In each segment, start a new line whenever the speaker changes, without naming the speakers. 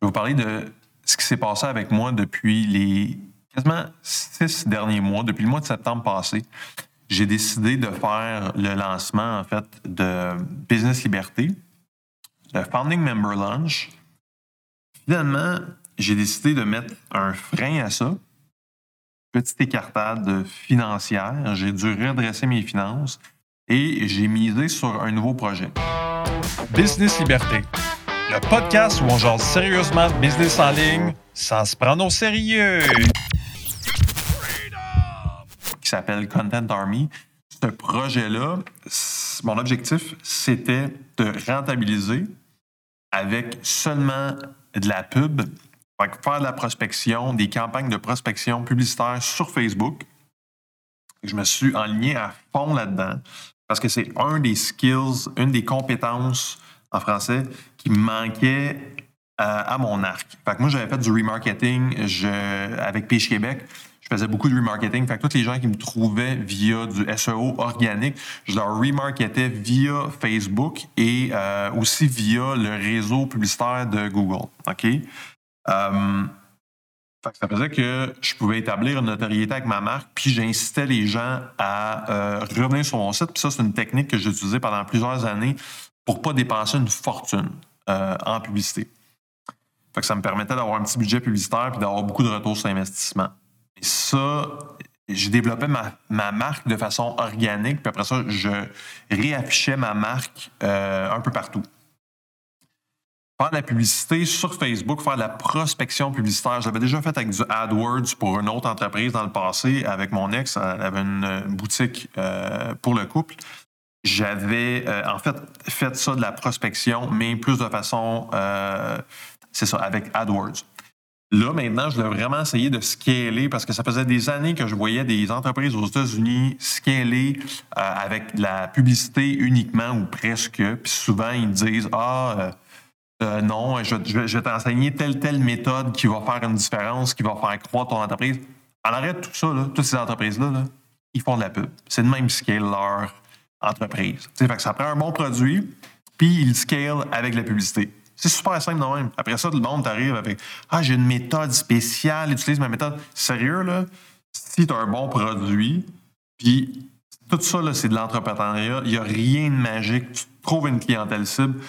je vais vous parler de ce qui s'est passé avec moi depuis les quasiment six derniers mois, depuis le mois de septembre passé. J'ai décidé de faire le lancement, en fait, de Business Liberté, le Founding Member Launch. Finalement, j'ai décidé de mettre un frein à ça. Petite écartade financière. J'ai dû redresser mes finances et j'ai misé sur un nouveau projet.
Business Liberté, le podcast où on jase sérieusement business en ligne sans se prendre au sérieux.
qui s'appelle Content Army. Ce projet-là, mon objectif, c'était de rentabiliser avec seulement de la pub, faire de la prospection, des campagnes de prospection publicitaire sur Facebook. Je me suis enligné à fond là-dedans parce que c'est un des skills, une des compétences en français qui me manquait euh, à mon arc. Fait que moi, j'avais fait du remarketing avec Pêche Québec. Je faisais beaucoup de remarketing. Fait que tous les gens qui me trouvaient via du SEO organique, je leur remarketais via Facebook et euh, aussi via le réseau publicitaire de Google. OK? Euh, fait ça faisait que je pouvais établir une notoriété avec ma marque, puis j'incitais les gens à revenir sur mon site. Puis ça, c'est une technique que j'ai utilisée pendant plusieurs années pour pas dépenser une fortune euh, en publicité. Fait que ça me permettait d'avoir un petit budget publicitaire puis d'avoir beaucoup de retours sur investissement. Et ça, j'ai développé ma, ma marque de façon organique, puis après ça, je réaffichais ma marque euh, un peu partout faire de la publicité sur Facebook, faire de la prospection publicitaire. J'avais déjà fait avec du AdWords pour une autre entreprise dans le passé avec mon ex. Elle avait une boutique euh, pour le couple. J'avais euh, en fait fait ça de la prospection, mais plus de façon, euh, c'est ça, avec AdWords. Là, maintenant, je dois vraiment essayer de scaler parce que ça faisait des années que je voyais des entreprises aux États-Unis scaler euh, avec de la publicité uniquement ou presque. Puis souvent, ils me disent Ah, non, je, vais- t'enseigner telle, telle méthode qui va faire une différence, qui va faire croître ton entreprise. En arrêt de tout ça, toutes ces entreprises-là, là, ils font de la pub. C'est le même scale leur entreprise. Fait que ça prend un bon produit, puis ils scale avec la publicité. C'est super simple de même. Après ça, tout le monde t'arrive avec Ah, j'ai une méthode spéciale, utilise ma méthode. Sérieux, là, si tu as un bon produit, puis tout ça, c'est de l'entrepreneuriat. Il n'y a rien de magique. Tu trouves une clientèle cible.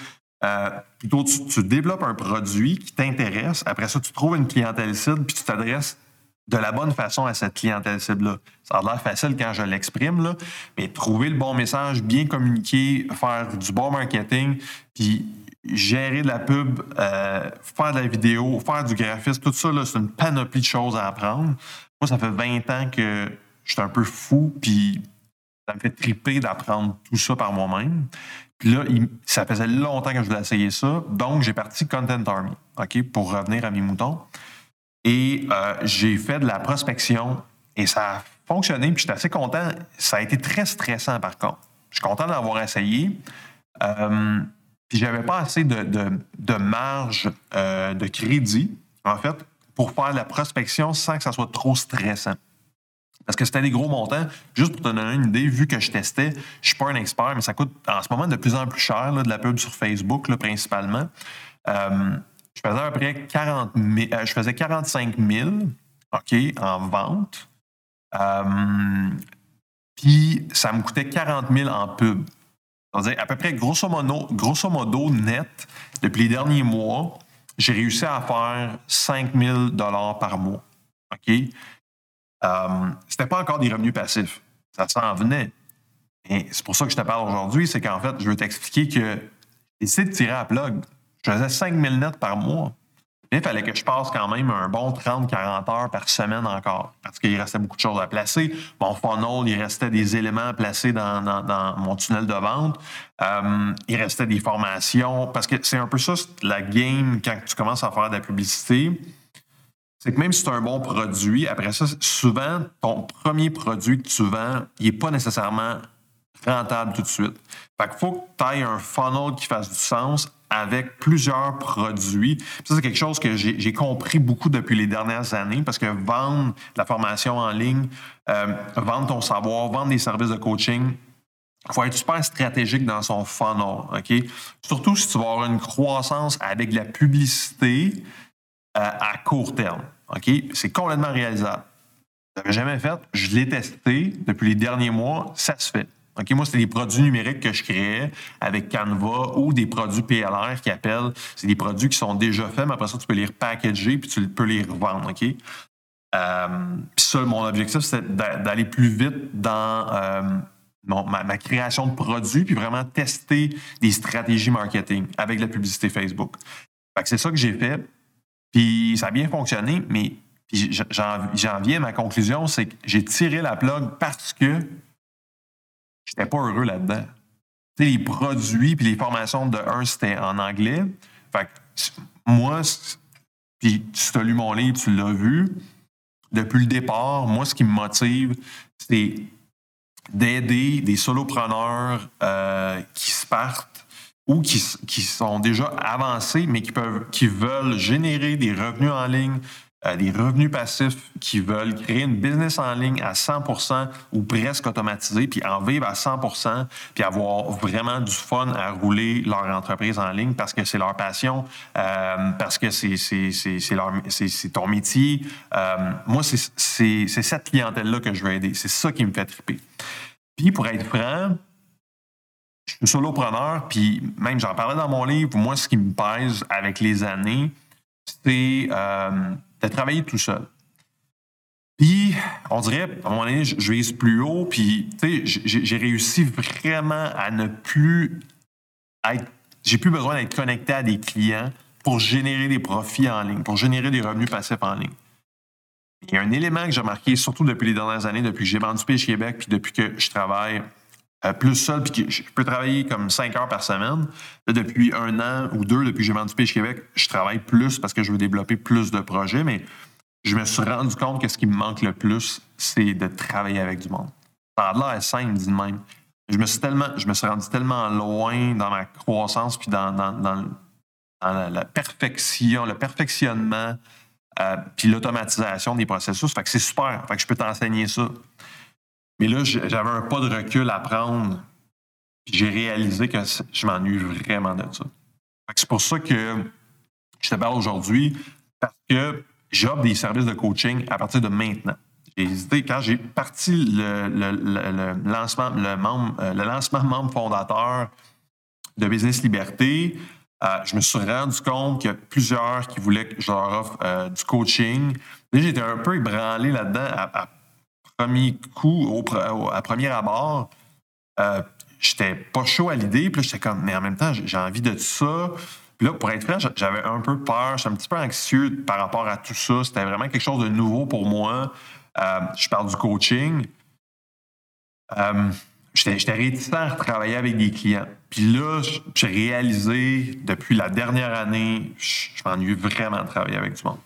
Euh, plutôt, tu développes un produit qui t'intéresse. Après ça, tu trouves une clientèle cible, puis tu t'adresses de la bonne façon à cette clientèle cible-là. Ça a l'air facile quand je l'exprime, mais trouver le bon message, bien communiquer, faire du bon marketing, puis gérer de la pub, euh, faire de la vidéo, faire du graphisme, tout ça, c'est une panoplie de choses à apprendre. Moi, ça fait 20 ans que je suis un peu fou, puis ça me fait triper d'apprendre tout ça par moi-même. Puis là, ça faisait longtemps que je voulais essayer ça. Donc, j'ai parti Content Army, OK, pour revenir à mes moutons. Et euh, j'ai fait de la prospection et ça a fonctionné. Puis j'étais assez content. Ça a été très stressant, par contre. Je suis content d'avoir essayé. Euh, puis j'avais pas assez de, de- marge euh, de crédit, en fait, pour faire la prospection sans que ça soit trop stressant. Parce que c'était des gros montants. Juste pour te donner une idée, vu que je testais, je suis pas un expert, mais ça coûte en ce moment de plus en plus cher, de la pub sur Facebook, principalement. Euh, je faisais à peu près 40 000, euh, je faisais 45 000 OK, en vente. Euh, Puis ça me coûtait 40 000 en pub. C'est-à-dire, à peu près, grosso modo, net, depuis les derniers mois, j'ai réussi à faire 5 000 par mois. OK? Euh, c'était pas encore des revenus passifs. Ça s'en venait. Et c'est pour ça que je te parle aujourd'hui, c'est qu'en fait, je veux t'expliquer que j'ai décidé de tirer à plug. Je faisais 5 000 nets par mois. Il fallait que je passe quand même un bon 30-40 heures par semaine encore, parce qu'il restait beaucoup de choses à placer. Mon funnel, il restait des éléments à placer dans, dans- dans mon tunnel de vente. Euh, il restait des formations, parce que c'est un peu ça, la game, quand tu commences à faire de la publicité c'est que même si tu as un bon produit, après ça, souvent, ton premier produit que tu vends, il n'est pas nécessairement rentable tout de suite. Fait qu'il faut que tu ailles un funnel qui fasse du sens avec plusieurs produits. Ça, c'est quelque chose que j'ai compris beaucoup depuis les dernières années parce que vendre la formation en ligne, euh, vendre ton savoir, vendre des services de coaching, Il faut être super stratégique dans son funnel, OK? Surtout si tu vas avoir une croissance avec de la publicité euh, à court terme? C'est complètement réalisable. Je l'avais jamais fait. Je l'ai testé depuis les derniers mois. Ça se fait. Moi, c'est des produits numériques que je créais avec Canva ou des produits PLR qui appellent. C'est des produits qui sont déjà faits, mais après ça, tu peux les repackager puis tu peux les revendre. Euh, puis ça, mon objectif, c'est d'aller plus vite dans euh, ma, création de produits puis vraiment tester des stratégies marketing avec la publicité Facebook. C'est ça que j'ai fait. Puis ça a bien fonctionné, mais j'en viens à ma conclusion, c'est que j'ai tiré la plug parce que j'étais pas heureux là-dedans. Tu sais, les produits puis les formations de un, c'était en anglais. Fait que moi, puis tu as lu mon livre, tu l'as vu. Depuis le départ, moi, ce qui me motive, c'est d'aider des solopreneurs euh, qui se partent ou qui, qui, sont déjà avancés, mais qui, peuvent, qui veulent générer des revenus en ligne, euh, des revenus passifs qui veulent créer une business en ligne à 100% ou presque automatisé, puis en vivre à 100 puis avoir vraiment du fun à rouler leur entreprise en ligne parce que c'est leur passion, euh, parce que c'est, ton métier. Euh, moi, c'est, cette clientèle-là que je veux aider. C'est ça qui me fait triper. Puis, pour être franc, je suis solopreneur, puis même j'en parlais dans mon livre, moi, ce qui me pèse avec les années, c'est de travailler tout seul. Puis, on dirait, à un moment donné, je, vise plus haut, puis, tu sais, j'ai réussi vraiment à ne plus être. J'ai plus besoin d'être connecté à des clients pour générer des profits en ligne, pour générer des revenus passifs en ligne. Il y a un élément que j'ai remarqué, surtout depuis les dernières années, depuis que j'ai vendu Pêche Québec, puis depuis que je travaille euh, plus seul, puis je peux travailler comme cinq heures par semaine. depuis un an ou deux, depuis que j'ai vendu Pêche Québec, je travaille plus parce que je veux développer plus de projets, mais je me suis rendu compte que ce qui me manque le plus, c'est de travailler avec du monde. Ça a l'air simple, dit même. Je me suis tellement, je me suis rendu tellement loin dans ma croissance puis dans, dans, la, perfection, le perfectionnement, euh, puis l'automatisation des processus. Fait que c'est super. Fait que je peux t'enseigner ça. Mais là, j'avais un pas de recul à prendre. J'ai réalisé que je m'ennuie vraiment de ça. C'est pour ça que je te parle aujourd'hui, parce que j'offre des services de coaching à partir de maintenant. J'ai hésité quand j'ai parti le, lancement, le, membre, euh, le lancement membre fondateur de Business Liberté. Euh, je me suis rendu compte qu'il y a plusieurs qui voulaient que je leur offre euh, du coaching. J'étais un peu ébranlé là-dedans à premier coup, au, à premier abord, euh, j'étais pas chaud à l'idée. Puis j'étais comme, mais en même temps, j'ai envie de ça. Puis là, pour être franc, j'avais un peu peur, j'étais un petit peu anxieux par rapport à tout ça. C'était vraiment quelque chose de nouveau pour moi. Euh, je parle du coaching. Euh, j'étais réticent à travailler avec des clients. Puis là, j'ai réalisé depuis la dernière année, je, je m'ennuie vraiment de travailler avec du monde.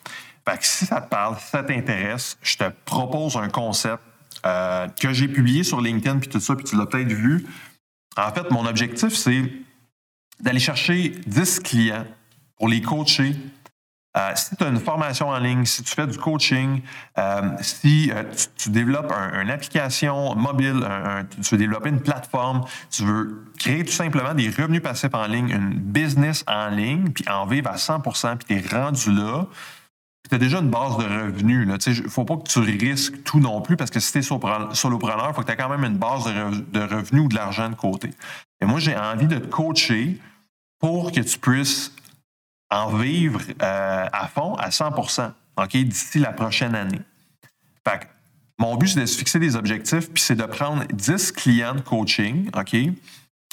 Fait que si ça te parle, si ça t'intéresse, je te propose un concept euh, que j'ai publié sur LinkedIn puis tout ça, puis tu l'as peut-être vu. En fait, mon objectif, c'est d'aller chercher 10 clients pour les coacher. Euh, si tu as une formation en ligne, si tu fais du coaching, euh, si tu, développes une application mobile, tu veux développer une plateforme, tu veux créer tout simplement des revenus passifs en ligne, une business en ligne, puis en vivre à 100 puis tu es rendu là, tu as déjà une base de revenus. Il ne faut pas que tu risques tout non plus parce que si tu es solopreneur, il faut que tu aies quand même une base de, revenus ou de l'argent de côté. Et moi, j'ai envie de te coacher pour que tu puisses en vivre euh, à fond, à 100% d'ici la prochaine année. Fait mon but, c'est de se fixer des objectifs, puis c'est de prendre 10 clients de coaching. OK?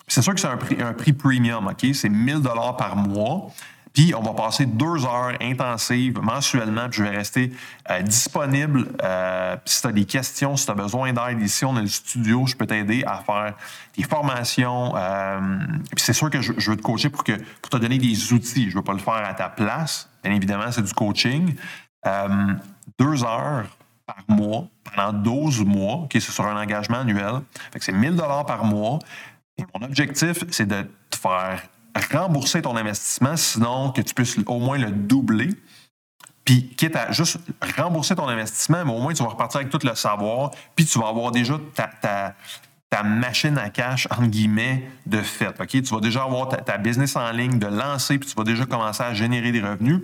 C'est sûr que c'est un prix, un prix premium. OK? C'est 1000 par mois. Puis on va passer deux heures intensives mensuellement, puis je vais rester euh, disponible. Euh, si tu as des questions, si tu as besoin d'aide ici, on a le studio, je peux t'aider à faire des formations. Euh, puis c'est sûr que je, veux te coacher pour, que, pour te donner des outils. Je ne veux pas le faire à ta place. Bien évidemment, c'est du coaching. deux heures par mois pendant 12 mois. OK, c'est sur un engagement annuel. Fait que c'est 1000 par mois. Mon objectif, c'est de te faire rembourser ton investissement, sinon que tu puisses au moins le doubler. Puis, quitte à juste rembourser ton investissement, mais au moins tu vas repartir avec tout le savoir, puis tu vas avoir déjà ta, ta machine à cash, entre guillemets, de fait. Tu vas déjà avoir ta business en ligne de lancer, puis tu vas déjà commencer à générer des revenus.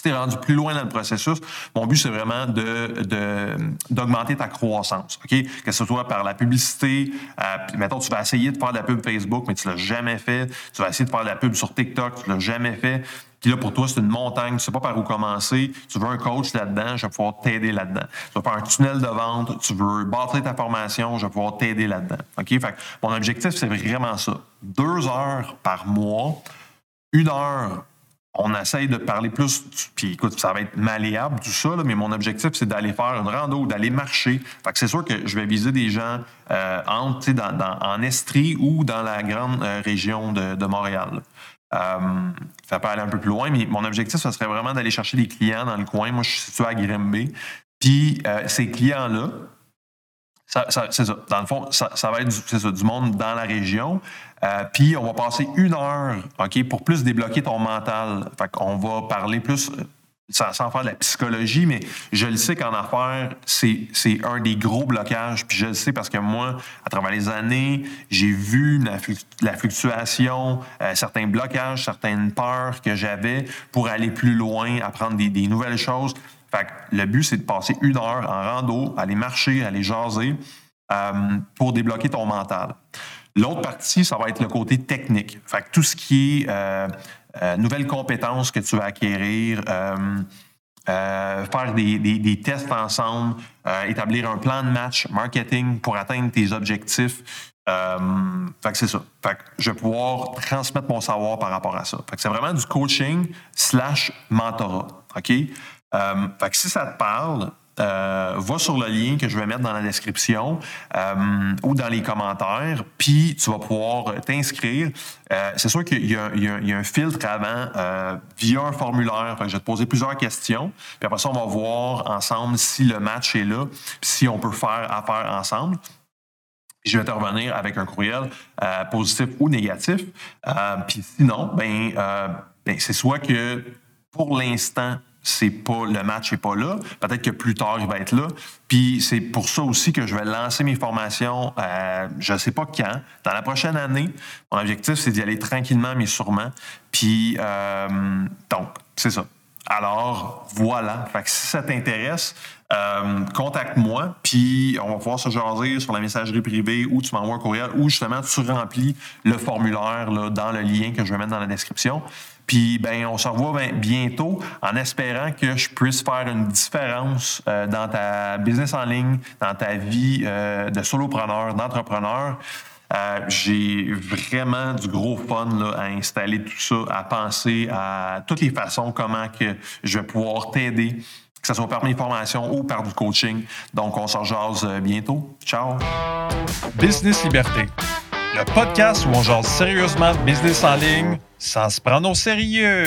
Si tu es rendu plus loin dans le processus, mon but, c'est vraiment de, d'augmenter ta croissance. Que ce soit par la publicité. Euh, mettons, tu vas essayer de faire de la pub Facebook, mais tu l'as jamais fait. Tu vas essayer de faire de la pub sur TikTok, tu l'as jamais fait. Puis là, pour toi, c'est une montagne, tu sais pas par où commencer. Tu veux un coach là-dedans, je vais pouvoir t'aider là-dedans. Tu veux faire un tunnel de vente, tu veux bâtir ta formation, je vais pouvoir t'aider là-dedans. Fait mon objectif, c'est vraiment ça. Deux heures par mois, une heure on essaye de parler plus, puis écoute, ça va être malléable, tout ça, mais mon objectif, c'est d'aller faire une rando, d'aller marcher. Fait que c'est sûr que je vais viser des gens euh, entre, en Estrie ou dans la grande euh, région de, de Montréal. Euh, ça peut aller un peu plus loin, mais mon objectif, ce serait vraiment d'aller chercher des clients dans le coin. Moi, je suis situé à Grimby. Puis euh, ces clients-là, c'est ça. Dans le fond, ça, va être du, du monde dans la région. Euh, puis on va passer une heure, OK, pour plus débloquer ton mental. Fait qu'on va parler plus euh, sans, faire de la psychologie, mais je le sais qu'en affaires, c'est, un des gros blocages. Puis je le sais parce que moi, à travers les années, j'ai vu la, fluctuation, euh, certains blocages, certaines peurs que j'avais pour aller plus loin, apprendre des nouvelles choses. Fait que le but, c'est de passer une heure en rando, aller marcher, aller jaser euh, pour débloquer ton mental. L'autre partie, ça va être le côté technique. Fait que tout ce qui est euh, euh, nouvelles compétences que tu vas acquérir, faire des, tests ensemble, établir un plan de match marketing pour atteindre tes objectifs. fait que c'est ça. Fait que je vais pouvoir transmettre mon savoir par rapport à ça. C'est vraiment du coaching slash mentorat. OK? Euh, si ça te parle, euh, va sur le lien que je vais mettre dans la description euh, ou dans les commentaires, puis tu vas pouvoir t'inscrire. Euh, c'est sûr qu'il y, a un filtre avant via un formulaire. Je vais te poser plusieurs questions, puis après ça, on va voir ensemble si le match est là, si on peut faire affaire ensemble. je vais te revenir avec un courriel positif ou négatif. puis sinon, ben, ben c'est soit que pour l'instant, c'est pas le match n'est pas là. Peut-être que plus tard il va être là. Puis c'est pour ça aussi que je vais lancer mes formations. Euh, je ne sais pas quand. Dans la prochaine année, mon objectif c'est d'y aller tranquillement mais sûrement. Puis euh, donc c'est ça. Alors voilà. Fait que si ça t'intéresse, euh, contacte-moi, puis on va pouvoir se jaser sur la messagerie privée ou tu m'envoies un courriel ou justement tu remplis le formulaire là, dans le lien que je vais mettre dans la description. Puis ben, on se revoit ben, bientôt en espérant que je puisse faire une différence euh, dans ta business en ligne, dans ta vie euh, de solopreneur, d'entrepreneur. Euh, j'ai vraiment du gros fun là, à installer tout ça, à penser à toutes les façons comment que je vais pouvoir t'aider, que ce soit par mes formations ou par du coaching. Donc, on se jase bientôt. Ciao!
Business Liberté, le podcast où on jase sérieusement business en ligne sans se prendre au sérieux.